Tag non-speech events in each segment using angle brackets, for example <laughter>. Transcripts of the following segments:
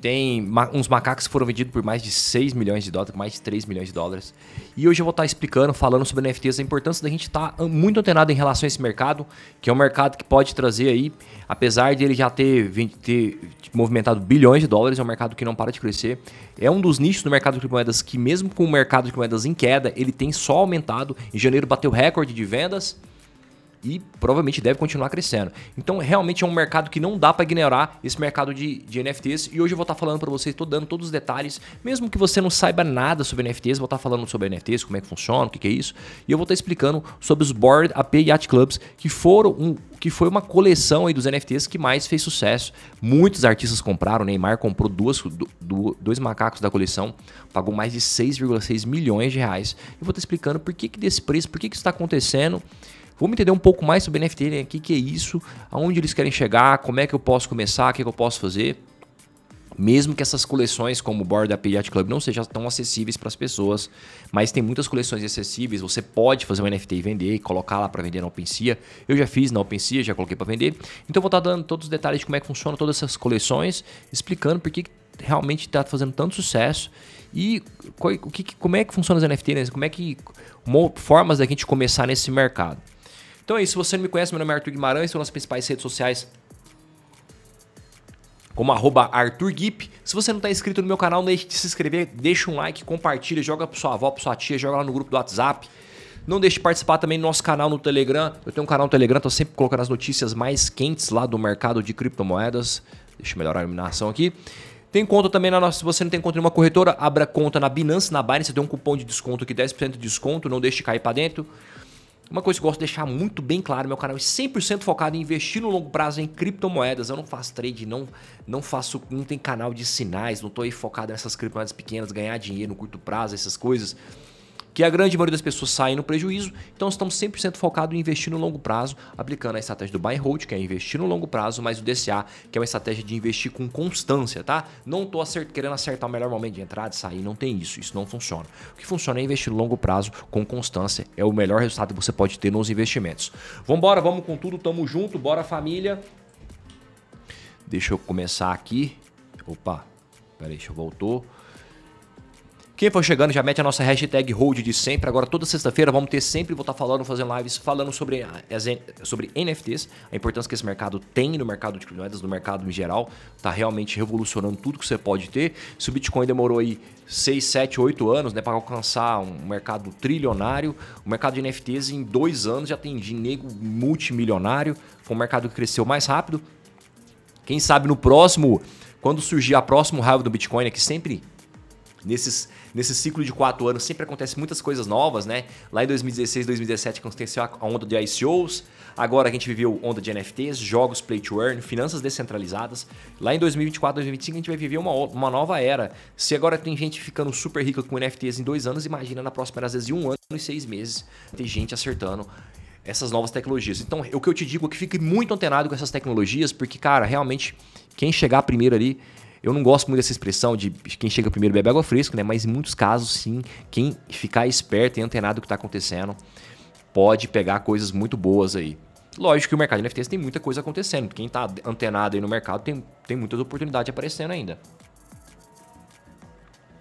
Tem ma uns macacos que foram vendidos por mais de 6 milhões de dólares, mais de 3 milhões de dólares. E hoje eu vou estar explicando, falando sobre NFTs, a importância da gente estar muito antenado em relação a esse mercado, que é um mercado que pode trazer aí, apesar de ele já ter, ter movimentado bilhões de dólares, é um mercado que não para de crescer. É um dos nichos do mercado de criptomoedas que, mesmo com o mercado de criptomoedas em queda, ele tem só aumentado. Em janeiro bateu recorde de vendas e provavelmente deve continuar crescendo. Então, realmente é um mercado que não dá para ignorar esse mercado de, de NFTs. E hoje eu vou estar falando para vocês, estou dando todos os detalhes, mesmo que você não saiba nada sobre NFTs, vou estar falando sobre NFTs, como é que funciona, o que, que é isso. E eu vou estar explicando sobre os Board AP Yacht Clubs, que foram um, que foi uma coleção aí dos NFTs que mais fez sucesso. Muitos artistas compraram, o Neymar comprou duas, do, dois macacos da coleção, pagou mais de 6,6 milhões de reais. Eu vou estar explicando por que, que desse preço, por que, que isso está acontecendo Vamos entender um pouco mais sobre NFT, né? O que, que é isso, aonde eles querem chegar, como é que eu posso começar, o que, que eu posso fazer. Mesmo que essas coleções, como o Board Yacht Club, não sejam tão acessíveis para as pessoas, mas tem muitas coleções acessíveis. Você pode fazer um NFT e vender, e colocar lá para vender na OpenSea. Eu já fiz na OpenSea, já coloquei para vender. Então vou estar dando todos os detalhes de como é que funciona todas essas coleções, explicando por que realmente está fazendo tanto sucesso e como é que funciona os NFTs, né? como é que formas da gente começar nesse mercado. Então é isso. Se você não me conhece, meu nome é Arthur Guimarães, sou nas principais redes sociais como arroba ArthurGip. Se você não está inscrito no meu canal, não deixe de se inscrever, deixa um like, compartilha, joga para sua avó, para sua tia, joga lá no grupo do WhatsApp. Não deixe de participar também do nosso canal no Telegram. Eu tenho um canal no Telegram, estou sempre colocando as notícias mais quentes lá do mercado de criptomoedas. Deixa eu melhorar a iluminação aqui. Tem conta também na nossa. Se você não tem conta em uma corretora, abra conta na Binance, na Binance. Você tem um cupom de desconto aqui, 10% de desconto. Não deixe de cair para dentro. Uma coisa que eu gosto de deixar muito bem claro, meu canal é 100% focado em investir no longo prazo em criptomoedas. Eu não faço trade, não, não faço, não tem canal de sinais, não estou aí focado nessas criptomoedas pequenas, ganhar dinheiro no curto prazo, essas coisas que a grande maioria das pessoas saem no prejuízo. Então estamos 100% focados em investir no longo prazo, aplicando a estratégia do buy and hold, que é investir no longo prazo, mas o DCA, que é uma estratégia de investir com constância, tá? Não estou acert querendo acertar o melhor momento de entrar, de sair, não tem isso, isso não funciona. O que funciona é investir no longo prazo com constância, é o melhor resultado que você pode ter nos investimentos. Vamos embora, vamos com tudo, tamo junto, bora família. Deixa eu começar aqui. Opa, peraí, deixa eu voltou. Quem for chegando já mete a nossa hashtag hold de sempre. Agora toda sexta-feira vamos ter sempre, vou estar falando, fazendo lives falando sobre, sobre NFTs, a importância que esse mercado tem no mercado de criptomoedas, no mercado em geral. Está realmente revolucionando tudo que você pode ter. Se o Bitcoin demorou aí 6, 7, 8 anos né, para alcançar um mercado trilionário, o mercado de NFTs em dois anos já tem dinheiro multimilionário. Foi um mercado que cresceu mais rápido. Quem sabe no próximo, quando surgir a próximo raiva do Bitcoin, é que sempre nesses, nesse ciclo de quatro anos sempre acontece muitas coisas novas, né? Lá em 2016, 2017 aconteceu a onda de ICOs, agora a gente viveu onda de NFTs, jogos play to earn, finanças descentralizadas. Lá em 2024, 2025 a gente vai viver uma, uma nova era. Se agora tem gente ficando super rica com NFTs em dois anos, imagina na próxima às vezes um ano e seis meses ter gente acertando essas novas tecnologias. Então, o que eu te digo é que fique muito antenado com essas tecnologias, porque, cara, realmente, quem chegar primeiro ali eu não gosto muito dessa expressão de quem chega primeiro bebe água fresca, né? Mas em muitos casos, sim, quem ficar esperto e antenado do que está acontecendo pode pegar coisas muito boas aí. Lógico que o mercado de NFTs tem muita coisa acontecendo. Quem está antenado aí no mercado tem, tem muitas oportunidades aparecendo ainda.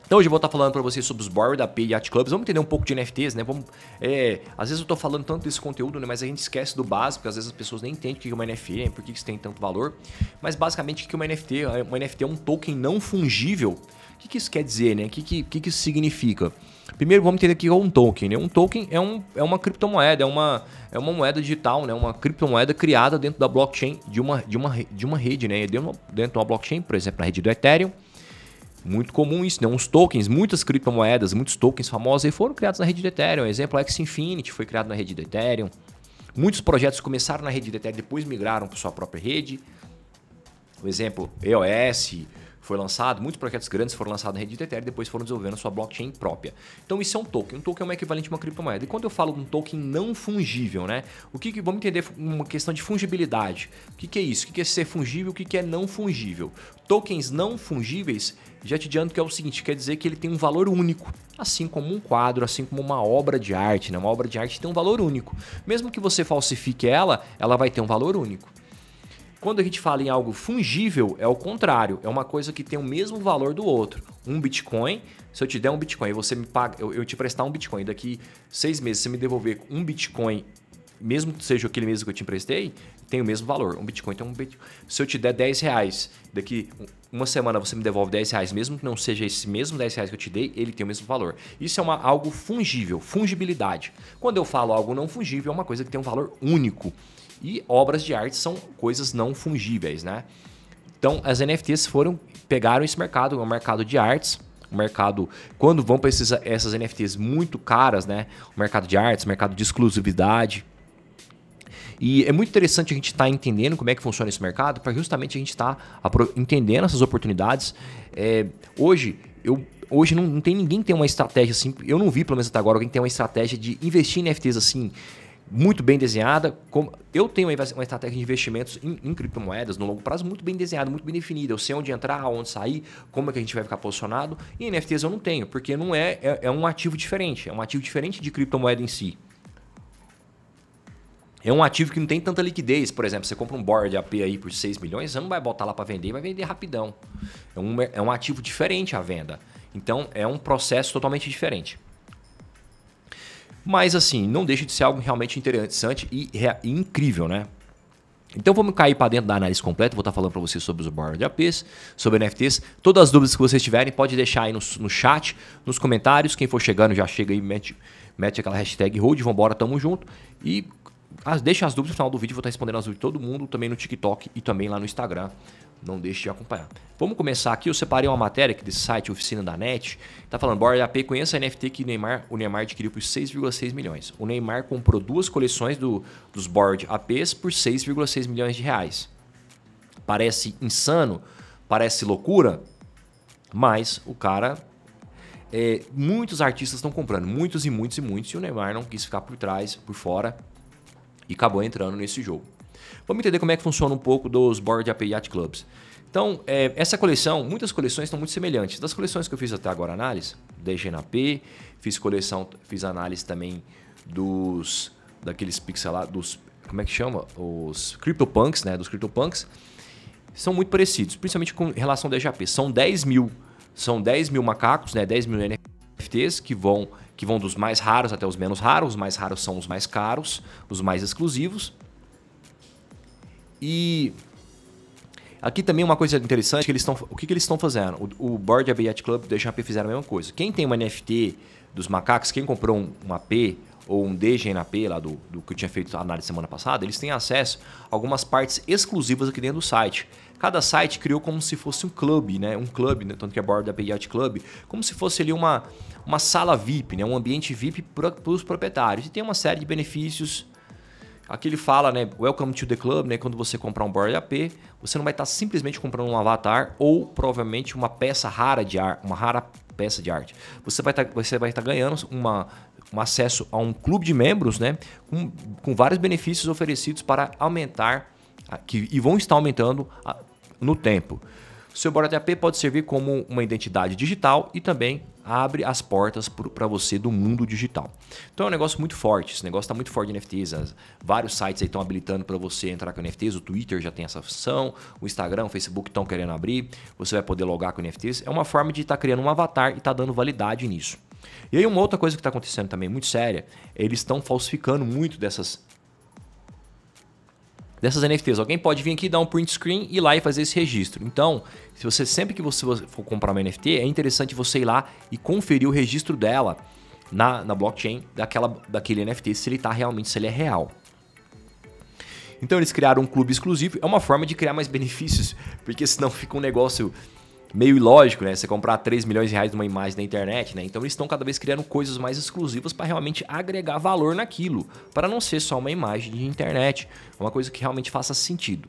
Então hoje eu vou estar falando para vocês sobre os Bored AP Yacht Clubs. Vamos entender um pouco de NFTs, né? Vamos, é, às vezes eu estou falando tanto desse conteúdo, né? mas a gente esquece do básico, porque às vezes as pessoas nem entendem o que é uma NFT, né? por que isso tem tanto valor. Mas basicamente o que é uma NFT? Uma NFT é um token não fungível. O que, isso quer dizer, né? O que, que, que, isso significa? Primeiro vamos entender que é um token. Né? Um token é, um, é uma criptomoeda, é uma, é uma moeda digital, né? uma criptomoeda criada dentro da blockchain de uma, de uma, de uma rede, né? dentro de uma blockchain, por exemplo, na rede do Ethereum muito comum isso, né? Uns tokens, muitas criptomoedas, muitos tokens famosos foram criados na rede do Ethereum. Exemplo, X Infinity foi criado na rede do Ethereum. Muitos projetos começaram na rede do Ethereum, depois migraram para sua própria rede. O exemplo, EOS, foi lançado, muitos projetos grandes foram lançados na rede de Ethereum e depois foram desenvolvendo sua blockchain própria. Então isso é um token. Um token é um equivalente a uma criptomoeda. E quando eu falo de um token não fungível, né? O que, que vamos entender uma questão de fungibilidade. O que, que é isso? O que, que é ser fungível? O que, que é não fungível? Tokens não fungíveis, já te adianto que é o seguinte, quer dizer que ele tem um valor único, assim como um quadro, assim como uma obra de arte, né? Uma obra de arte tem um valor único. Mesmo que você falsifique ela, ela vai ter um valor único. Quando a gente fala em algo fungível, é o contrário. É uma coisa que tem o mesmo valor do outro. Um Bitcoin, se eu te der um Bitcoin e você me paga, eu, eu te prestar um Bitcoin, daqui seis meses você me devolver um Bitcoin, mesmo que seja aquele mesmo que eu te emprestei, tem o mesmo valor. Um Bitcoin tem um Bitcoin. Se eu te der 10 reais, daqui uma semana você me devolve 10 reais, mesmo que não seja esse mesmo 10 reais que eu te dei, ele tem o mesmo valor. Isso é uma, algo fungível, fungibilidade. Quando eu falo algo não fungível, é uma coisa que tem um valor único. E obras de arte são coisas não fungíveis, né? Então, as NFTs foram pegaram esse mercado, é um mercado de artes, um mercado quando vão para essas NFTs muito caras, né? O mercado de artes, mercado de exclusividade. E é muito interessante a gente estar tá entendendo como é que funciona esse mercado, para justamente a gente estar tá entendendo essas oportunidades. É, hoje, eu hoje não, não, tem ninguém que tem uma estratégia assim. Eu não vi, pelo menos até agora, alguém que tem uma estratégia de investir em NFTs assim muito bem desenhada. Eu tenho uma estratégia de investimentos em, em, criptomoedas no longo prazo muito bem desenhada, muito bem definida. Eu sei onde entrar, onde sair, como é que a gente vai ficar posicionado. E NFTs eu não tenho, porque não é, é, é um ativo diferente. É um ativo diferente de criptomoeda em si. É um ativo que não tem tanta liquidez. Por exemplo, você compra um board AP aí por 6 milhões, você não vai botar lá para vender, vai vender rapidão. É um, é um ativo diferente a venda. Então é um processo totalmente diferente. Mas assim, não deixa de ser algo realmente interessante e, e incrível, né? Então vamos cair para dentro da análise completa. Vou estar falando para vocês sobre os board APs, sobre NFTs. Todas as dúvidas que vocês tiverem, pode deixar aí no, no chat, nos comentários. Quem for chegando já chega aí, mete, mete aquela hashtag hold, vambora, tamo junto. E as, deixa as dúvidas no final do vídeo, vou estar respondendo as dúvidas de todo mundo, também no TikTok e também lá no Instagram. Não deixe de acompanhar. Vamos começar aqui. Eu separei uma matéria aqui desse site, Oficina da Net. Tá falando, Board AP conheça a NFT que Neymar, o Neymar adquiriu por 6,6 milhões. O Neymar comprou duas coleções do, dos Board APs por 6,6 milhões de reais. Parece insano, parece loucura, mas o cara é, muitos artistas estão comprando, muitos e muitos e muitos, e o Neymar não quis ficar por trás, por fora, e acabou entrando nesse jogo. Vamos entender como é que funciona um pouco dos Board App Yacht Clubs. Então, é, essa coleção, muitas coleções estão muito semelhantes. Das coleções que eu fiz até agora análise, da GNAP, fiz coleção, fiz análise também dos daqueles pixelados, dos como é que chama? Os CryptoPunks, né? Dos CryptoPunks. São muito parecidos, principalmente com relação ao DGAP. São 10 mil, são 10 mil macacos, né? 10 mil NFTs que vão, que vão dos mais raros até os menos raros. Os mais raros são os mais caros, os mais exclusivos. E aqui também uma coisa interessante que eles estão, o que, que eles estão fazendo? O, o Board App Club e o DGAP fizeram a mesma coisa. Quem tem uma NFT dos macacos, quem comprou um, um AP ou um DGNAP lá do, do que eu tinha feito a análise semana passada, eles têm acesso a algumas partes exclusivas aqui dentro do site. Cada site criou como se fosse um clube, né? Um clube, né? tanto que é Board App Yacht Club, como se fosse ali uma, uma sala VIP, né? Um ambiente VIP para os proprietários. E tem uma série de benefícios Aqui ele fala, né? Welcome to the club, né? Quando você comprar um board AP, você não vai estar simplesmente comprando um avatar ou provavelmente uma peça rara de arte, uma rara peça de arte. Você vai estar, tá, você vai estar ganhando uma, um acesso a um clube de membros, né? Com, com vários benefícios oferecidos para aumentar que, e vão estar aumentando a, no tempo. Seu Board AP pode servir como uma identidade digital e também abre as portas para você do mundo digital. Então é um negócio muito forte, esse negócio está muito forte de NFTs. As, vários sites estão habilitando para você entrar com NFTs, o Twitter já tem essa função, o Instagram, o Facebook estão querendo abrir, você vai poder logar com NFTs. É uma forma de estar tá criando um avatar e estar tá dando validade nisso. E aí uma outra coisa que está acontecendo também muito séria, eles estão falsificando muito dessas dessas NFTs. Alguém pode vir aqui dar um print screen e lá e fazer esse registro. Então, se você sempre que você for comprar uma NFT, é interessante você ir lá e conferir o registro dela na, na blockchain daquela, daquele NFT, se ele está realmente, se ele é real. Então eles criaram um clube exclusivo, é uma forma de criar mais benefícios, porque senão <laughs> fica um negócio meio ilógico, né? Você comprar 3 milhões de reais numa imagem na internet, né? Então eles estão cada vez criando coisas mais exclusivas para realmente agregar valor naquilo, para não ser só uma imagem de internet, uma coisa que realmente faça sentido.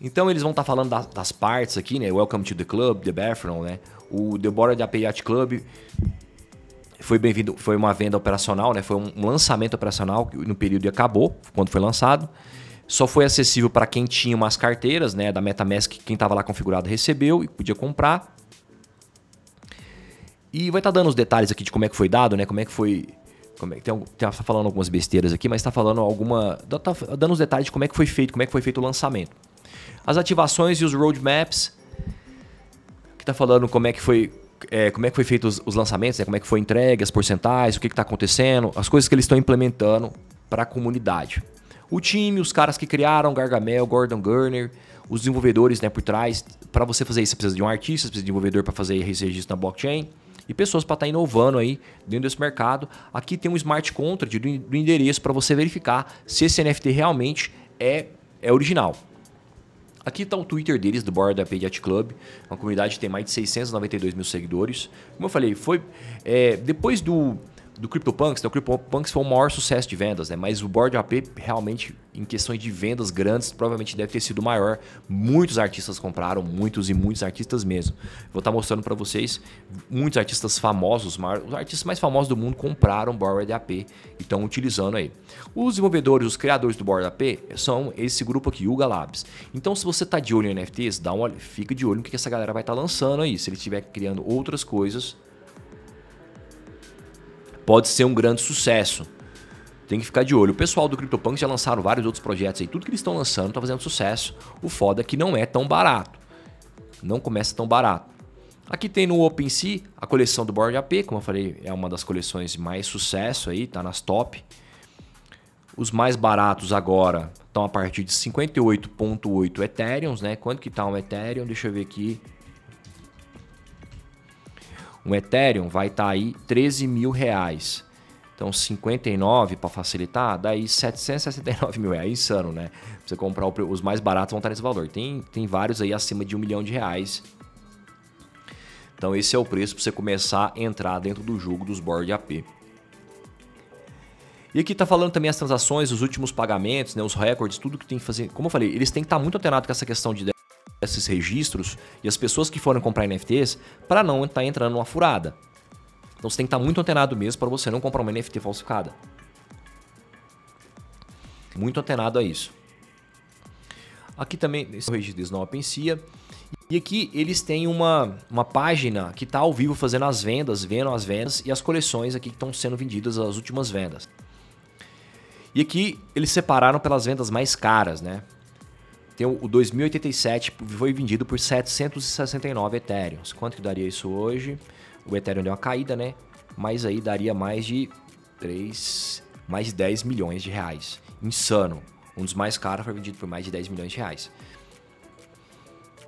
Então eles vão estar tá falando das, das, partes aqui, né? Welcome to the Club, The Bathroom, né? O The Board API Yacht Club foi bem-vindo, foi uma venda operacional, né? Foi um lançamento operacional no período e acabou quando foi lançado. Só foi acessível para quem tinha umas carteiras, né, da MetaMask, quem estava lá configurado recebeu e podia comprar. E vai estar tá dando os detalhes aqui de como é que foi dado, né, como é que foi Como é, tem, tem, tá falando algumas besteiras aqui, mas está falando alguma. Tá dando os detalhes de como é que foi feito, como é que foi feito o lançamento. As ativações e os roadmaps. Que está falando como é que foi. É, como é que foi feito os, os lançamentos, né? como é que foi entregue, as porcentagens, o que está acontecendo, as coisas que eles estão implementando para a comunidade. O time, os caras que criaram, Gargamel, Gordon Gurner, os desenvolvedores né, por trás. Para você fazer isso, você precisa de um artista, você precisa de um desenvolvedor para fazer esse registro na blockchain e pessoas para estar tá inovando aí dentro desse mercado. Aqui tem um smart contract do, endereço para você verificar se esse NFT realmente é, é original. Aqui está o Twitter deles, do Board Ape Yacht Club, uma comunidade que tem mais de 692 mil seguidores. Como eu falei, foi é, depois do do CryptoPunks, né? o CryptoPunks foi o maior sucesso de vendas, né? Mas o Board AP realmente, em questões de vendas grandes, provavelmente deve ter sido maior. Muitos artistas compraram, muitos e muitos artistas mesmo. Vou estar tá mostrando para vocês, muitos artistas famosos, os artistas mais famosos do mundo compraram Board AP e estão utilizando aí. Os desenvolvedores, os criadores do Board AP são esse grupo aqui, Yuga Labs. Então, se você está de olho em NFTs, dá uma, fica de olho no que essa galera vai estar tá lançando aí. Se ele estiver criando outras coisas pode ser um grande sucesso. Tem que ficar de olho. O pessoal do CryptoPunk já lançaram vários outros projetos aí. Tudo que eles estão lançando está fazendo sucesso. O foda é que não é tão barato. Não começa tão barato. Aqui tem no OpenSea a coleção do Board AP, como eu falei, é uma das coleções de mais sucesso aí, tá nas top. Os mais baratos agora estão a partir de 58.8 Ethereum, né? Quanto que tá um Ethereum? Deixa eu ver aqui. Um Ethereum vai estar tá aí 13 mil reais. Então 59 para facilitar, daí 769 mil reais. Insano, né? Você comprar os mais baratos vão estar nesse valor. Tem, tem vários aí acima de um milhão de reais. Então esse é o preço para você começar a entrar dentro do jogo dos board AP. E aqui está falando também as transações, os últimos pagamentos, né, os recordes, tudo que tem que fazer. Como eu falei, eles têm que estar tá muito atenados com essa questão de esses registros e as pessoas que forem comprar NFTs para não estar tá entrando numa furada. Então você tem que estar tá muito antenado mesmo para você não comprar uma NFT falsificada. Muito antenado a isso. Aqui também, esse é o registro não OpenSea. E aqui eles têm uma, uma página que está ao vivo fazendo as vendas, vendo as vendas e as coleções aqui que estão sendo vendidas, as últimas vendas. E aqui eles separaram pelas vendas mais caras, né? Tem o, 2087 foi vendido por 769 Ethereum. Quanto que daria isso hoje? O Ethereum deu uma caída, né? Mas aí daria mais de 3, mais de 10 milhões de reais. Insano. Um dos mais caros foi vendido por mais de 10 milhões de reais.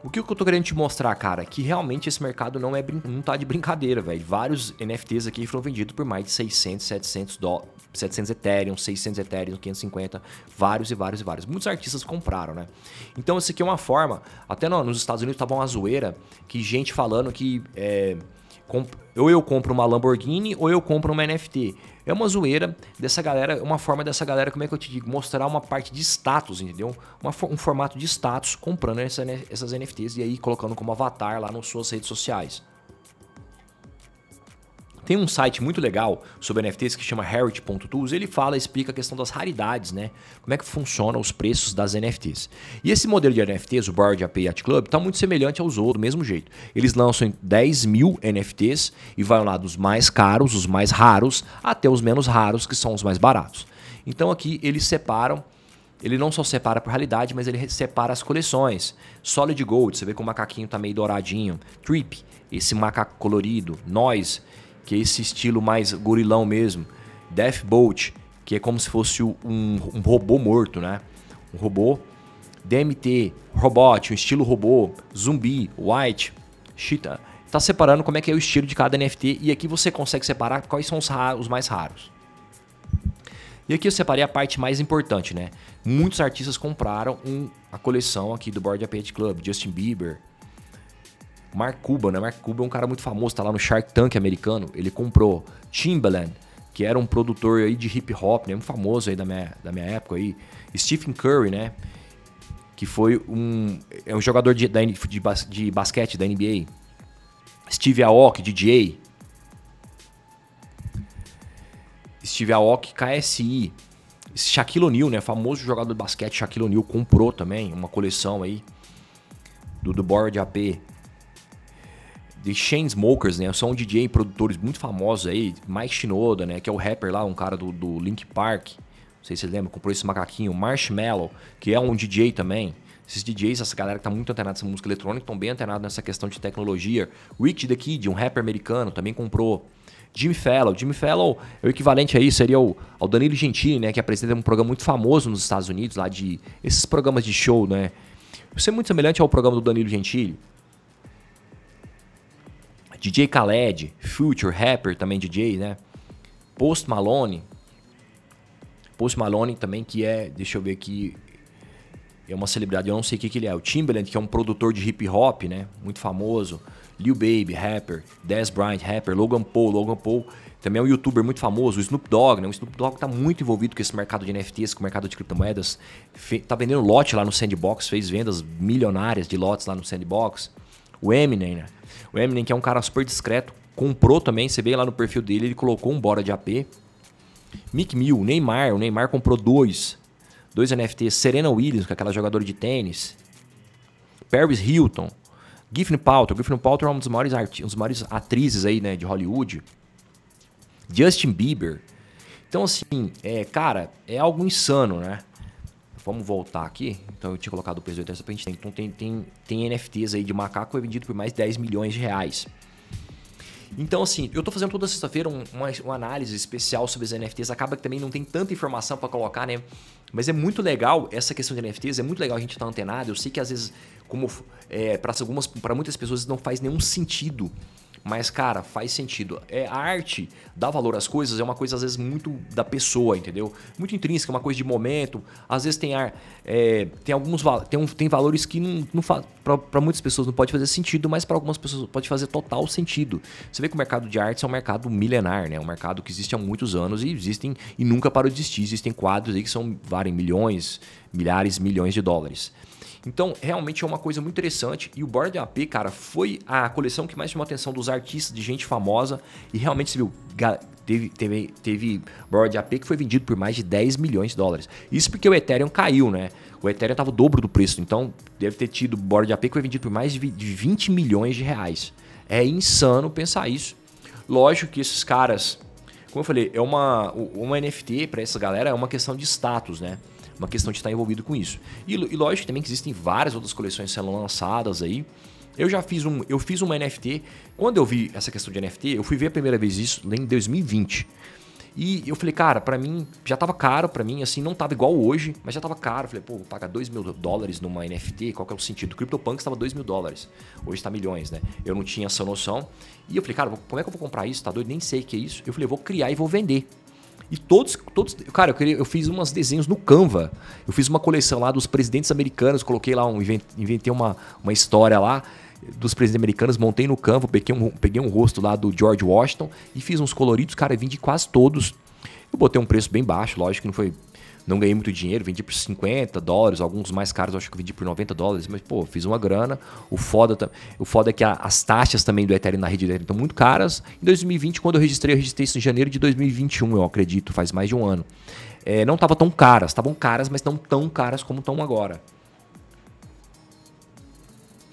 O que eu tô querendo te mostrar, cara, é que realmente esse mercado não é não tá de brincadeira, velho. Vários NFTs aqui foram vendidos por mais de 600, 700 dólares, 700 Ethereum, 600 Ethereum, 550, vários e vários e vários. Muitos artistas compraram, né? Então isso aqui é uma forma, até nos Estados Unidos tava uma zoeira que gente falando que é, ou eu compro uma Lamborghini ou eu compro uma NFT. É uma zoeira dessa galera, uma forma dessa galera, como é que eu te digo, mostrar uma parte de status, entendeu? Uma, um formato de status comprando essa, essas NFTs e aí colocando como avatar lá nas suas redes sociais. Tem um site muito legal sobre NFTs que chama Heritage.tools. Ele fala, explica a questão das raridades, né? Como é que funcionam os preços das NFTs. E esse modelo de NFTs, o Board Ape Yacht Club, está muito semelhante aos outros, do mesmo jeito. Eles lançam 10 mil NFTs e vai lá dos mais caros, os mais raros, até os menos raros, que são os mais baratos. Então aqui eles separam ele não só separa por realidade, mas ele separa as coleções. Solid Gold, você vê que o macaquinho tá meio douradinho. Trip, esse macaco colorido. Noise, que é esse estilo mais gorilão mesmo. Death Bolt, que é como se fosse um, um robô morto, né? Um robô. DMT, Robot, um estilo robô. Zumbi, White, Cheetah. Tá separando como é que é o estilo de cada NFT e aqui você consegue separar quais são os, os mais raros. E aqui eu separei a parte mais importante, né? Muitos artistas compraram um, a coleção aqui do Board Ape Club, Justin Bieber, Mark Cuban, né? Mark Cuban é um cara muito famoso, tá lá no Shark Tank americano. Ele comprou Timbaland, que era um produtor aí de hip hop, né? Um famoso aí da minha, da minha época aí. Stephen Curry, né? Que foi um, é um jogador de, de, de, de basquete da NBA. Steve Aoki, DJ. Steve Aoki, KSI. Shaquille O'Neal, né? Famoso jogador de basquete, Shaquille O'Neal comprou também uma coleção aí do, do Board AP. The Chainsmokers, né? São DJ produtores muito famosos aí. Mike Shinoda, né? Que é o rapper lá, um cara do, do Link Park. Não sei se vocês lembram, comprou esse macaquinho. Marshmallow, que é um DJ também. Esses DJs, essa galera que tá muito antenada nessa música eletrônica, estão bem antenados nessa questão de tecnologia. Rich the Kid, um rapper americano, também comprou. Jimmy Fallon. Jimmy Fallon é o equivalente aí, seria o, ao Danilo Gentili, né? Que apresenta um programa muito famoso nos Estados Unidos, lá de... Esses programas de show, né? Isso é muito semelhante ao programa do Danilo Gentili. DJ Khaled, Future, rapper também DJ, né? Post Malone. Post Malone também que é, deixa eu ver aqui, é uma celebridade, eu não sei o que, que ele é. O Timbaland, que é um produtor de hip hop, né? Muito famoso. Lil Baby, rapper. Dez Bryant, rapper. Logan Paul, Logan Paul também é um youtuber muito famoso. O Snoop Dogg, né? O Snoop Dogg tá muito envolvido com esse mercado de NFTs, com o mercado de criptomoedas. Fe tá vendendo lote lá no Sandbox, fez vendas milionárias de lotes lá no Sandbox. O Eminem, né? O Eminem, que é um cara super discreto, comprou também, você vê lá no perfil dele, ele colocou um bora de AP. Mick Mill, Neymar, o Neymar comprou dois. Dois NFTs. Serena Williams, que é aquela jogadora de tênis. Paris Hilton. Giffen Paltrow. Giffen Paltrow é uma das maiores, uma das maiores atrizes aí, né, de Hollywood. Justin Bieber. Então, assim, é, cara, é algo insano, né? Vamos voltar aqui. Então eu tinha colocado o peso 80 pra gente. Então tem, tem, tem NFTs aí de macaco vendido por mais de 10 milhões de reais. Então, assim, eu tô fazendo toda sexta-feira um, uma, uma, análise especial sobre os NFTs. Acaba que também não tem tanta informação para colocar, né? Mas é muito legal essa questão de NFTs, é muito legal a gente estar tá antenado. Eu sei que às vezes, como é, para algumas, para muitas pessoas não faz nenhum sentido mas, cara, faz sentido. É, a arte dá valor às coisas, é uma coisa, às vezes, muito da pessoa, entendeu? Muito intrínseca, uma coisa de momento. Às vezes tem ar. É, tem alguns tem, um, tem valores que não, não para muitas pessoas não pode fazer sentido, mas para algumas pessoas pode fazer total sentido. Você vê que o mercado de artes é um mercado milenar, né? É um mercado que existe há muitos anos e existem e nunca parou de existir. Existem quadros aí que são vários milhões, milhares, milhões de dólares. Então, realmente é uma coisa muito interessante. E o Board AP, cara, foi a coleção que mais chamou a atenção dos artistas, de gente famosa. E realmente você viu, teve, teve, teve Board AP que foi vendido por mais de 10 milhões de dólares. Isso porque o Ethereum caiu, né? O Ethereum estava o dobro do preço. Então, deve ter tido Board AP que foi vendido por mais de 20 milhões de reais. É insano pensar isso. Lógico que esses caras, como eu falei, é uma, uma NFT para essa galera é uma questão de status, né? Uma questão de estar envolvido com isso. E, e lógico também que existem várias outras coleções sendo lançadas aí. Eu já fiz um, eu fiz uma NFT. Quando eu vi essa questão de NFT, eu fui ver a primeira vez isso em 2020. E eu falei, cara, para mim já tava caro para mim, assim, não tava igual hoje, mas já tava caro. Falei, pô, pagar 2 mil dólares numa NFT, qual que é o sentido? CryptoPunk estava 2 mil dólares, hoje está milhões, né? Eu não tinha essa noção. E eu falei, cara, como é que eu vou comprar isso? Tá doido? Nem sei o que é isso. Eu falei, vou criar e vou vender. E todos, todos, cara, eu, queria, eu fiz uns desenhos no Canva. Eu fiz uma coleção lá dos presidentes americanos, coloquei lá um inventei uma, uma história lá dos presidentes americanos, montei no Canva, peguei um, peguei um rosto lá do George Washington e fiz uns coloridos, cara, vendi quase todos. Eu botei um preço bem baixo, lógico que não foi não ganhei muito dinheiro, vendi por 50 dólares, alguns mais caros acho que vendi por 90 dólares, mas pô, fiz uma grana. O foda, o foda é que a, as taxas também do Ethereum na rede do Ethereum estão muito caras. Em 2020, quando eu registrei, eu registrei isso em janeiro de 2021, eu acredito, faz mais de um ano. É, não estavam tão caras, estavam caras, mas não tão caras como estão agora.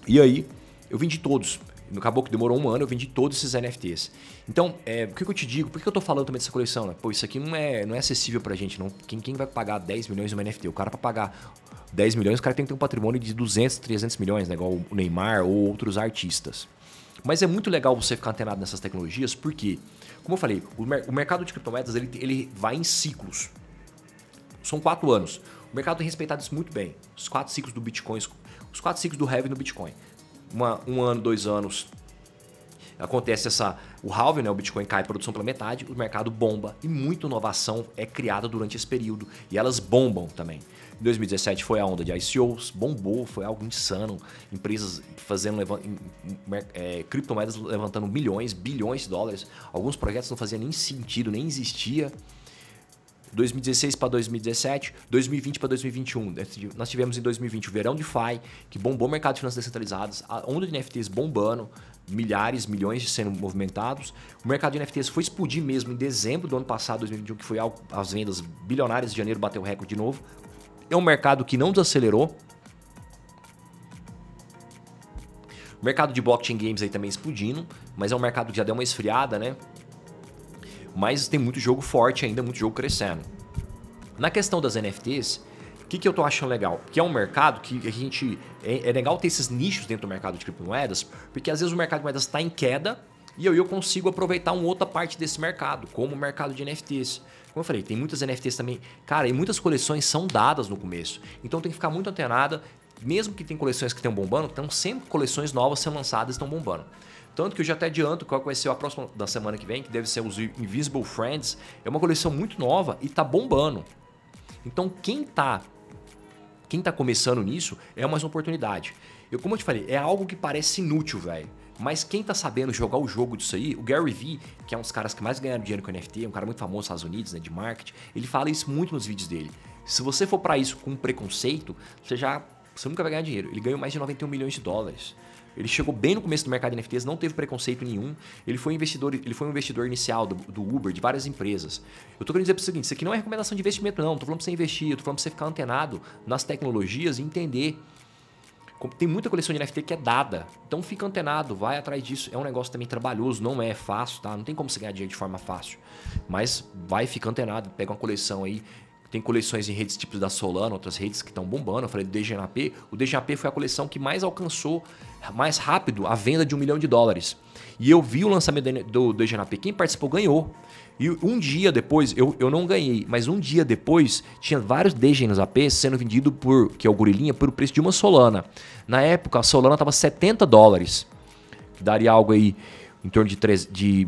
E aí, eu vendi todos. No Acabou que demorou um ano, eu vendi todos esses NFTs. Então, é, o que, eu te digo? Por que eu tô falando também dessa coleção? Né? Pô, isso aqui não é, não é acessível pra gente. Não. Quem, quem vai pagar 10 milhões numa NFT? O cara, pra pagar 10 milhões, o cara tem que ter um patrimônio de 200, 300 milhões, né? igual o Neymar ou outros artistas. Mas é muito legal você ficar antenado nessas tecnologias, porque, como eu falei, o, mer o mercado de criptomoedas ele, ele vai em ciclos. São quatro anos. O mercado tem respeitado isso muito bem. Os quatro ciclos do Bitcoin, os quatro ciclos do Heavy no Bitcoin uma, um ano, dois anos, acontece essa o halving, né, o Bitcoin cai a produção pela metade, o mercado bomba e muita inovação é criada durante esse período e elas bombam também. Em 2017 foi a onda de ICOs, bombou, foi algo insano, empresas fazendo é, criptomoedas levantando milhões, bilhões de dólares, alguns projetos não faziam nem sentido, nem existia. 2016 para 2017, 2020 para 2021. Nós tivemos em 2020 o verão de FI, que bombou o mercado de finanças descentralizadas, a onda de NFTs bombando, milhares, milhões sendo movimentados. O mercado de NFTs foi explodir mesmo em dezembro do ano passado, 2021, que foi as vendas bilionárias de janeiro bateu o recorde de novo. É um mercado que não desacelerou. O mercado de blockchain games aí também explodindo, mas é um mercado que já deu uma esfriada, né? Mas tem muito jogo forte ainda, muito jogo crescendo. Na questão das NFTs, o que, que eu tô achando legal? Que é um mercado que a gente. É, é legal ter esses nichos dentro do mercado de criptomoedas, porque às vezes o mercado de moedas está em queda e eu, eu consigo aproveitar uma outra parte desse mercado, como o mercado de NFTs. Como eu falei, tem muitas NFTs também. Cara, e muitas coleções são dadas no começo. Então tem que ficar muito antenada. Mesmo que tem coleções que estão bombando, estão sempre coleções novas sendo lançadas e estão bombando. Tanto que eu já até adianto qual vai ser a próxima da semana que vem, que deve ser os Invisible Friends. É uma coleção muito nova e tá bombando. Então quem tá quem tá começando nisso é mais uma oportunidade. Eu, como eu te falei, é algo que parece inútil, velho. Mas quem tá sabendo jogar o jogo disso aí, o Gary Vee, que é um dos caras que mais ganharam dinheiro com NFT, um cara muito famoso nos Estados Unidos, né, de marketing, ele fala isso muito nos vídeos dele. Se você for para isso com preconceito, você já você nunca vai ganhar dinheiro. Ele ganhou mais de 91 milhões de dólares. Ele chegou bem no começo do mercado de NFTs, não teve preconceito nenhum. Ele foi investidor, ele foi um investidor inicial do, do Uber, de várias empresas. Eu tô querendo dizer para o seguinte, isso aqui não é recomendação de investimento não, tô falando para você investir, eu tô falando para você ficar antenado nas tecnologias e entender tem muita coleção de NFT que é dada. Então fica antenado, vai atrás disso. É um negócio também trabalhoso, não é fácil, tá? Não tem como você ganhar dinheiro de forma fácil. Mas vai, fica antenado, pega uma coleção aí. Tem coleções em redes tipos da Solana, outras redes que estão bombando. Eu falei do DGNAP. O DGNAP foi a coleção que mais alcançou mais rápido a venda de um milhão de dólares. E eu vi o lançamento do DGNAP. Quem participou ganhou. E um dia depois, eu, eu não ganhei, mas um dia depois tinha vários DGNs AP sendo vendido por, que é o Gorilinha, por o preço de uma Solana. Na época, a Solana estava 70 dólares, que daria algo aí em torno de, 3, de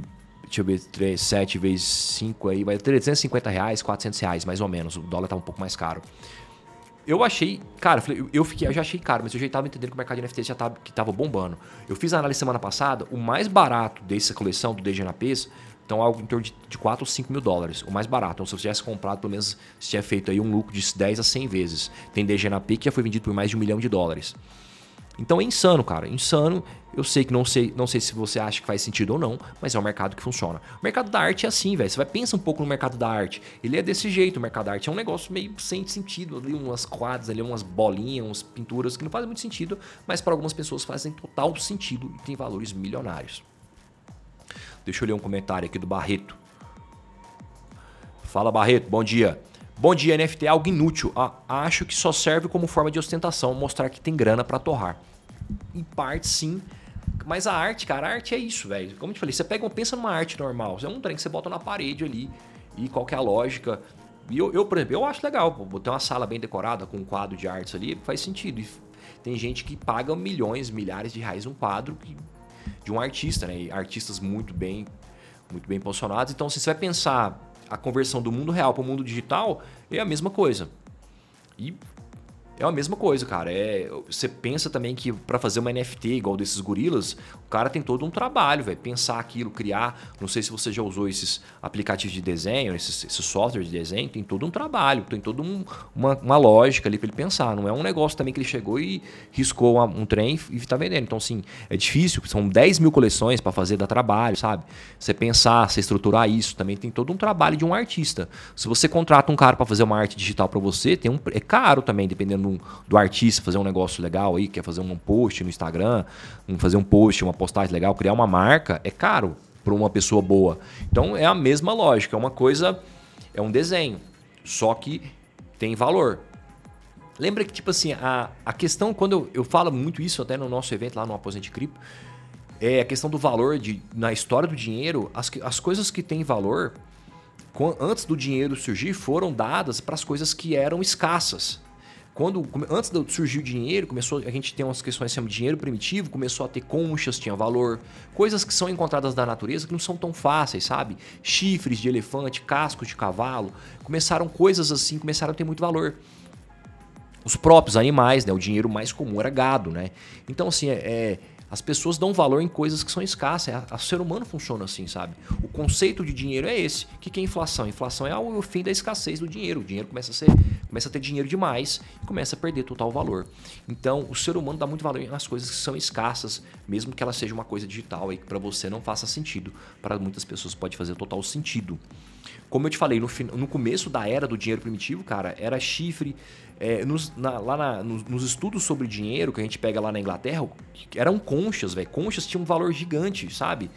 deixa eu ver, 3, 7 vezes 5 aí, vai 350 reais, 400 reais, mais ou menos. O dólar tá um pouco mais caro. Eu achei, cara, eu, fiquei, eu já achei caro, mas eu já estava entendendo que o mercado de NFT já tava, que tava bombando. Eu fiz a análise semana passada, o mais barato dessa coleção do DGNAPs então, algo em torno de, de 4 ou 5 mil dólares, o mais barato. Então, se você tivesse comprado, pelo menos se tivesse feito aí um lucro de 10 a 100 vezes. Tem DG na P que já foi vendido por mais de um milhão de dólares. Então é insano, cara. Insano. Eu sei que não sei, não sei se você acha que faz sentido ou não, mas é um mercado que funciona. O mercado da arte é assim, velho. Você vai pensar um pouco no mercado da arte. Ele é desse jeito, o mercado da arte. É um negócio meio sem sentido. Ali umas quadras, ali umas bolinhas, umas pinturas que não fazem muito sentido, mas para algumas pessoas fazem total sentido e tem valores milionários. Deixa eu ler um comentário aqui do Barreto. Fala, Barreto, bom dia. Bom dia, NFT é algo inútil. Ah, acho que só serve como forma de ostentação, mostrar que tem grana para torrar. Em parte, sim. Mas a arte, cara, a arte é isso, velho. Como eu te falei, você pega, pensa numa arte normal. É um trem que você bota na parede ali. E qual que é a lógica? E eu, eu, por exemplo, eu acho legal. Ter uma sala bem decorada com um quadro de artes ali faz sentido. E tem gente que paga milhões, milhares de reais um quadro que de um artista, né? E artistas muito bem, muito bem posicionados. Então, se você vai pensar a conversão do mundo real para o mundo digital, é a mesma coisa. E é a mesma coisa, cara. É, você pensa também que para fazer uma NFT igual desses gorilas, o cara tem todo um trabalho, velho. Pensar aquilo, criar. Não sei se você já usou esses aplicativos de desenho, esses, esses softwares de desenho. Tem todo um trabalho, tem toda um, uma, uma, lógica ali para ele pensar. Não é um negócio também que ele chegou e riscou um trem e está vendendo. Então, sim, é difícil. São 10 mil coleções para fazer, dar trabalho, sabe? Você pensar, você estruturar isso também tem todo um trabalho de um artista. Se você contrata um cara para fazer uma arte digital para você, tem um, é caro também, dependendo do, do artista fazer um negócio legal aí, quer fazer um post no Instagram, fazer um post, uma postagem legal, criar uma marca, é caro para uma pessoa boa. Então é a mesma lógica, é uma coisa, é um desenho, só que tem valor. Lembra que, tipo assim, a, a questão, quando eu, eu falo muito isso até no nosso evento lá no Aposente Cripto, é a questão do valor de, na história do dinheiro, as, as coisas que têm valor, antes do dinheiro surgir, foram dadas para as coisas que eram escassas. Quando, antes de surgir o dinheiro, começou a gente tem umas questões de dinheiro primitivo, começou a ter conchas, tinha valor, coisas que são encontradas na natureza que não são tão fáceis, sabe? Chifres de elefante, cascos de cavalo, começaram coisas assim, começaram a ter muito valor. Os próprios animais, né? O dinheiro mais comum era gado, né? Então assim, é, é as pessoas dão valor em coisas que são escassas. O ser humano funciona assim, sabe? O conceito de dinheiro é esse. O que é inflação? Inflação é o fim da escassez do dinheiro. O dinheiro começa a, ser, começa a ter dinheiro demais e começa a perder total valor. Então, o ser humano dá muito valor nas coisas que são escassas, mesmo que ela seja uma coisa digital e que para você não faça sentido. Para muitas pessoas pode fazer total sentido. Como eu te falei, no, no começo da era do dinheiro primitivo, cara, era chifre, é, nos, na, lá na, nos, nos, estudos sobre dinheiro que a gente pega lá na Inglaterra, eram conchas velho. Conchas tinham um valor gigante, sabe?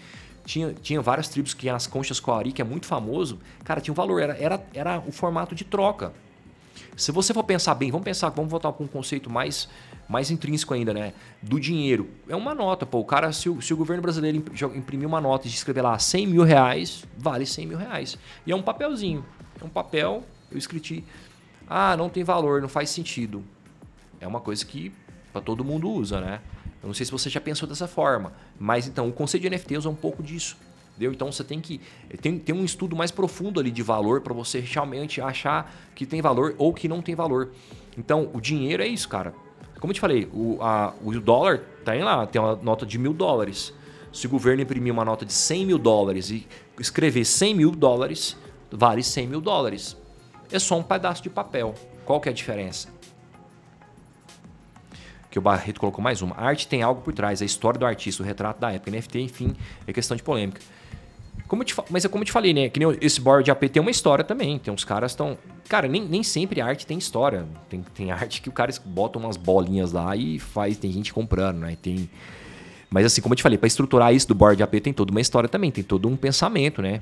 Tinha, tinha várias tribos que as conchas coari, que é muito famoso. Cara, tinha um valor, era, era, era o formato de troca. Se você for pensar bem, vamos pensar, vamos voltar com um conceito mais, mais intrínseco ainda, né? Do dinheiro. É uma nota, pô. O cara, se o, se o governo brasileiro imprimir uma nota e escrever lá 100 mil reais, vale 100 mil reais. E é um papelzinho. É um papel, eu escrevi. Ah, não tem valor, não faz sentido. É uma coisa que para todo mundo usa, né? Eu não sei se você já pensou dessa forma, mas então o conceito de NFT usa um pouco disso. Entendeu? Então você tem que tem, tem um estudo mais profundo ali de valor para você realmente achar que tem valor ou que não tem valor. Então o dinheiro é isso, cara. Como eu te falei, o, a, o dólar tá lá, tem uma nota de mil dólares. Se o governo imprimir uma nota de 100 mil dólares e escrever 100 mil dólares, vale 100 mil dólares. É só um pedaço de papel. Qual que é a diferença? que o Barreto colocou mais uma. A arte tem algo por trás, a história do artista, o retrato da época, NFT, enfim, é questão de polêmica. Como te, mas é como eu te falei, né? Que nem esse board AP tem uma história também. Tem uns caras estão. Cara, nem, nem sempre arte tem história. Tem, tem arte que o cara bota umas bolinhas lá e faz. Tem gente comprando, né? Tem. Mas assim, como eu te falei, para estruturar isso do board AP tem toda uma história também, tem todo um pensamento, né?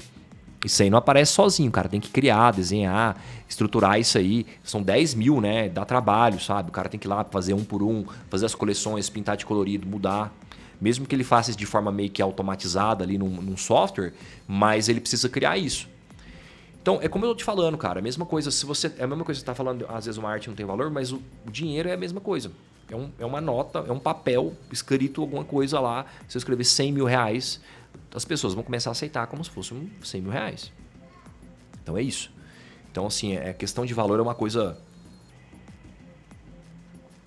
Isso aí não aparece sozinho, cara. Tem que criar, desenhar, estruturar isso aí. São 10 mil, né? Dá trabalho, sabe? O cara tem que ir lá fazer um por um, fazer as coleções, pintar de colorido, mudar. Mesmo que ele faça isso de forma meio que automatizada ali num, num software, mas ele precisa criar isso. Então, é como eu tô te falando, cara. A mesma coisa, se você. É a mesma coisa que você tá falando, às vezes uma arte não tem valor, mas o, o dinheiro é a mesma coisa. É, um, é uma nota, é um papel escrito alguma coisa lá. Se eu escrever 100 mil reais, as pessoas vão começar a aceitar como se fosse 100 mil reais. Então é isso. Então, assim, é questão de valor é uma coisa.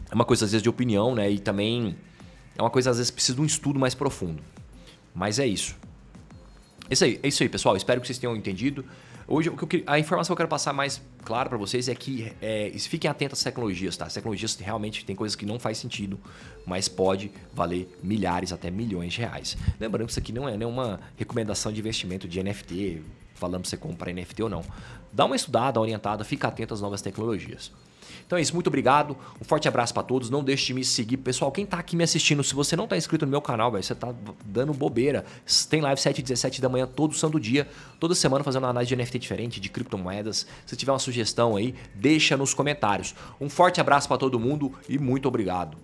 É uma coisa, às vezes, de opinião, né? E também é uma coisa, às vezes, precisa de um estudo mais profundo. Mas é isso. É isso aí, é isso aí, pessoal. Espero que vocês tenham entendido. Hoje, a informação que eu quero passar mais clara para vocês é que é, fiquem atentos às tecnologias, tá? As tecnologias realmente tem coisas que não faz sentido, mas pode valer milhares até milhões de reais. Lembrando que isso aqui não é nenhuma recomendação de investimento de NFT, falando para você comprar NFT ou não. Dá uma estudada, orientada, fica atento às novas tecnologias. Então é isso, muito obrigado. Um forte abraço para todos. Não deixe de me seguir. Pessoal, quem tá aqui me assistindo, se você não tá inscrito no meu canal, você tá dando bobeira. Tem live 7 e 17 da manhã todo santo dia, toda semana fazendo uma análise de NFT diferente, de criptomoedas. Se tiver uma sugestão aí, deixa nos comentários. Um forte abraço para todo mundo e muito obrigado.